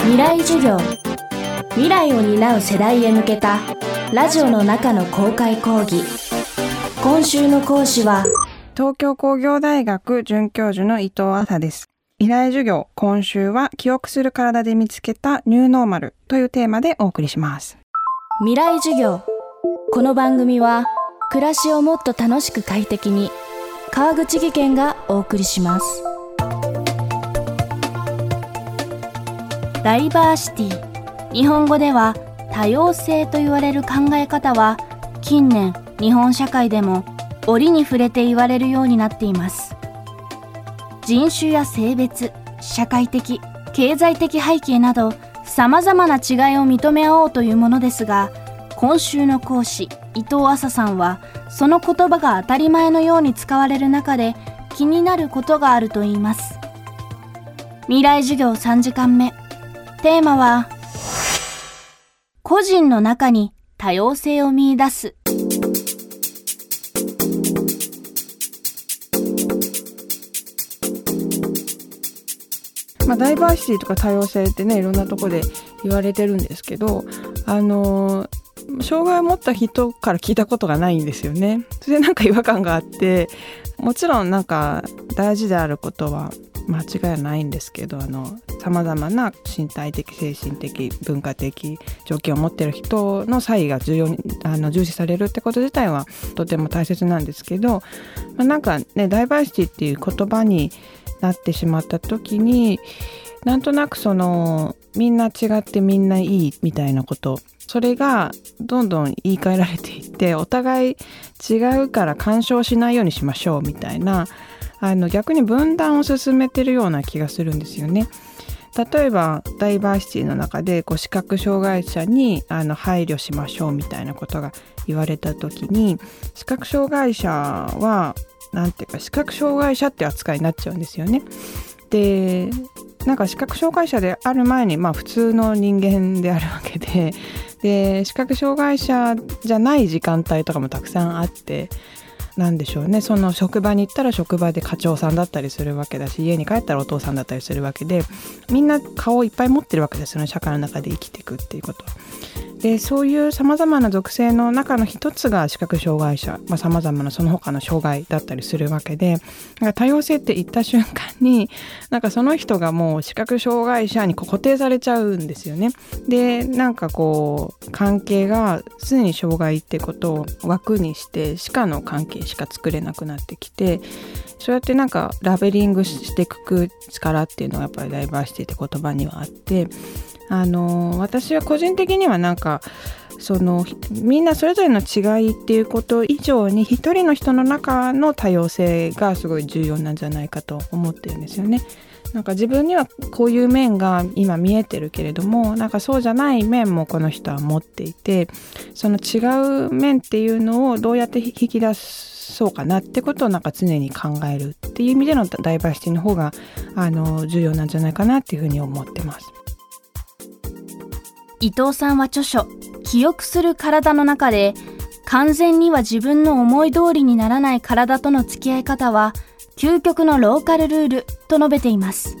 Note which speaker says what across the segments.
Speaker 1: 未来授業。未来を担う世代へ向けたラジオの中の公開講義。今週の講師は
Speaker 2: 東京工業大学准教授の伊藤麻です。未来授業今週は記憶する体で見つけたニューノーマルというテーマでお送りします。
Speaker 1: 未来授業。この番組は暮らしをもっと楽しく快適に川口義賢がお送りしますダイバーシティ。日本語では多様性と言われる考え方は近年日本社会でも折に触れて言われるようになっています。人種や性別社会的経済的背景などさまざまな違いを認め合おうというものですが今週の講師伊藤麻さんはその言葉が当たり前のように使われる中で気になることがあるといいます。未来授業3時間目。テーマは個人の中に多様性を見出す
Speaker 2: まあ、ダイバーシティとか多様性ってねいろんなとこで言われてるんですけどあの障害を持った人から聞いたことがないんですよね。それでなんか違和感があってもちろんなんか大事であることは間違いはないんですけどさまざまな身体的精神的文化的条件を持ってる人の差異が重要にあの重視されるってこと自体はとても大切なんですけど、まあ、なんかねダイバーシティっていう言葉になってしまった時になんとなくそのみんな違ってみんないいみたいなことそれがどんどん言い換えられていってお互い違うから干渉しないようにしましょうみたいなあの逆に分断を進めてるような気がするんですよね。例えばダイバーシティの中でこう視覚障害者にあの配慮しましょうみたいなことが言われた時に視覚障害者は何ていうか視覚障害者って扱いになっちゃうんですよね。でなんか視覚障害者である前にまあ普通の人間であるわけでで視覚障害者じゃない時間帯とかもたくさんあってなんでしょうね。その職場に行ったら職場で課長さんだったりするわけだし家に帰ったらお父さんだったりするわけでみんな顔をいっぱい持ってるわけですよね。社会の中で生きていくっていうこと。でそういうさまざまな属性の中の一つが視覚障害者さまざ、まなその他の障害だったりするわけでなんか多様性って言った瞬間になんかその人がもう視覚障害者に固定されちゃうんですよね。でなんかこう関係が常に障害ってことを枠にしてしかの関係しか作れなくなってきてそうやってなんかラベリングしていく力っていうのがやっぱりダイバーシティって言葉にはあってあの私は個人的にはなんかそのみんなそれぞれの違いっていうこと以上に一人の人の中の多様性がすごい重要なんじゃないかと思ってるんですよね。なんか自分にはこういう面が今見えてるけれどもなんかそうじゃない面もこの人は持っていてその違う面っていうのをどうやって引き出そうかなってことをなんか常に考えるっていう意味でのダイバーシティの方があの重要なんじゃないかなっていうふうに思ってます。
Speaker 1: 伊藤さんは著書「記憶する体」の中で完全には自分の思い通りにならない体との付き合い方は究極のローカルルールと述べています。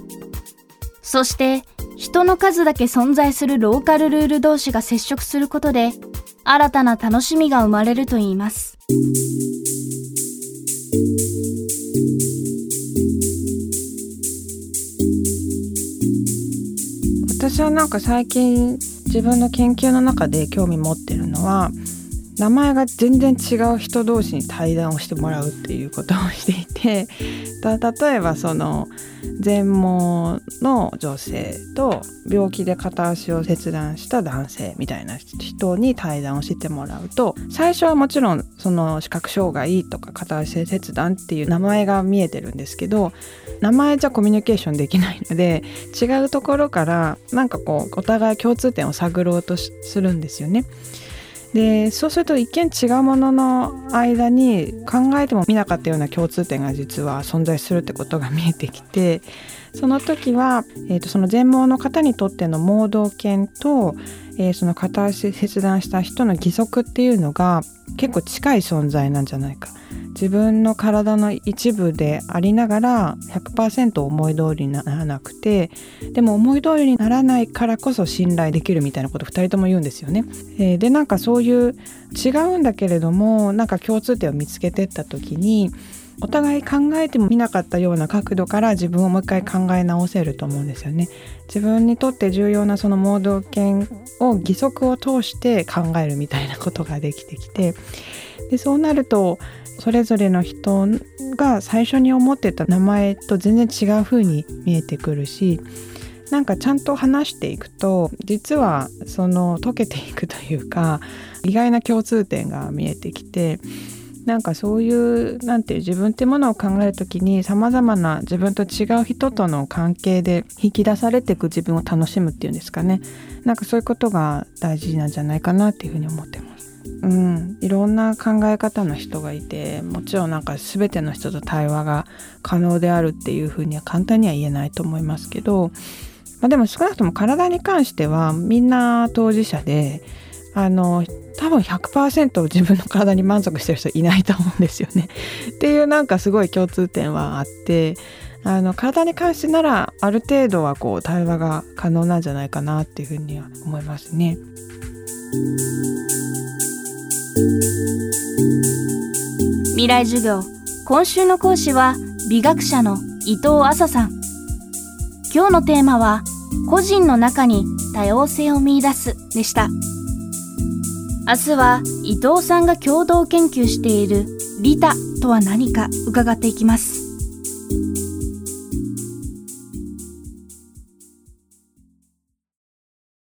Speaker 1: そして人の数だけ存在するローカルルール同士が接触することで新たな楽しみが生まれるといいます。
Speaker 2: 私はなんか最近自分の研究の中で興味持ってるのは名前が全然違う人同士に対談をしてもらうっていうことをしていて 例えばその全盲の女性と病気で片足を切断した男性みたいな人に対談をしてもらうと最初はもちろんその視覚障害とか片足切断っていう名前が見えてるんですけど名前じゃコミュニケーションできないので違うところからなんかこうお互い共通点を探ろうとするんですよね。でそうすると一見違うものの間に考えても見なかったような共通点が実は存在するってことが見えてきてその時は、えーと、その全盲の方にとっての盲導犬と、えー、その片足切断した人の義足っていうのが結構近い存在なんじゃないか。自分の体の一部でありながら100%思い通りにならなくてでも思い通りにならないからこそ信頼できるみたいなこと2人とも言うんですよね。えー、でなんかそういう違うんだけれどもなんか共通点を見つけてった時にお互い考えてもみなかったような角度から自分をもう一回考え直せると思うんですよね。自分にとって重要なその盲導犬を義足を通して考えるみたいなことができてきてでそうなるとそれぞれの人が最初に思ってた名前と全然違う風に見えてくるしなんかちゃんと話していくと実はその解けていくというか意外な共通点が見えてきてなんかそういうなんていう自分ってものを考える時にさまざまな自分と違う人との関係で引き出されていく自分を楽しむっていうんですかねなんかそういうことが大事なんじゃないかなっていうふうに思ってます。うん、いろんな考え方の人がいてもちろんなんか全ての人と対話が可能であるっていうふうには簡単には言えないと思いますけど、まあ、でも少なくとも体に関してはみんな当事者であの多分100%自分の体に満足してる人いないと思うんですよね。っていうなんかすごい共通点はあってあの体に関してならある程度はこう対話が可能なんじゃないかなっていうふうには思いますね。
Speaker 1: 未来授業今週の講師は美学者の伊藤麻さん今日のテーマは個人の中に多様性を見出すでした明日は伊藤さんが共同研究している利他とは何か伺っていきます。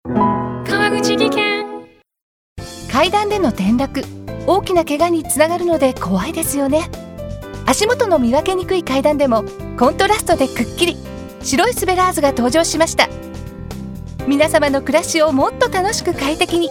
Speaker 3: 川口技研。階段での転落。大きな怪我につながるので怖いですよね。足元の見分けにくい階段でもコントラストでくっきり。白いスベラーズが登場しました。皆様の暮らしをもっと楽しく快適に